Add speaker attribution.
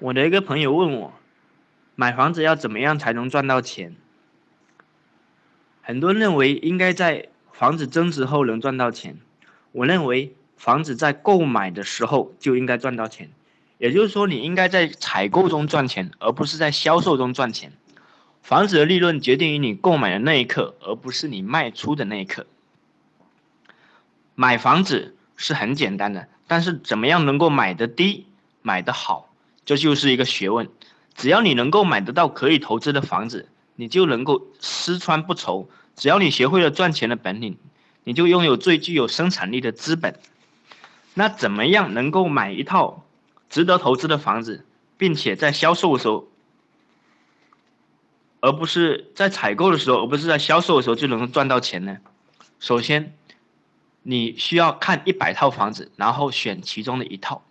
Speaker 1: 我的一个朋友问我，买房子要怎么样才能赚到钱？很多人认为应该在房子增值后能赚到钱，我认为房子在购买的时候就应该赚到钱，也就是说你应该在采购中赚钱，而不是在销售中赚钱。房子的利润决定于你购买的那一刻，而不是你卖出的那一刻。买房子是很简单的，但是怎么样能够买的低、买的好？这就是一个学问，只要你能够买得到可以投资的房子，你就能够吃穿不愁。只要你学会了赚钱的本领，你就拥有最具有生产力的资本。那怎么样能够买一套值得投资的房子，并且在销售的时候，而不是在采购的时候，而不是在销售的时候就能够赚到钱呢？首先，你需要看一百套房子，然后选其中的一套。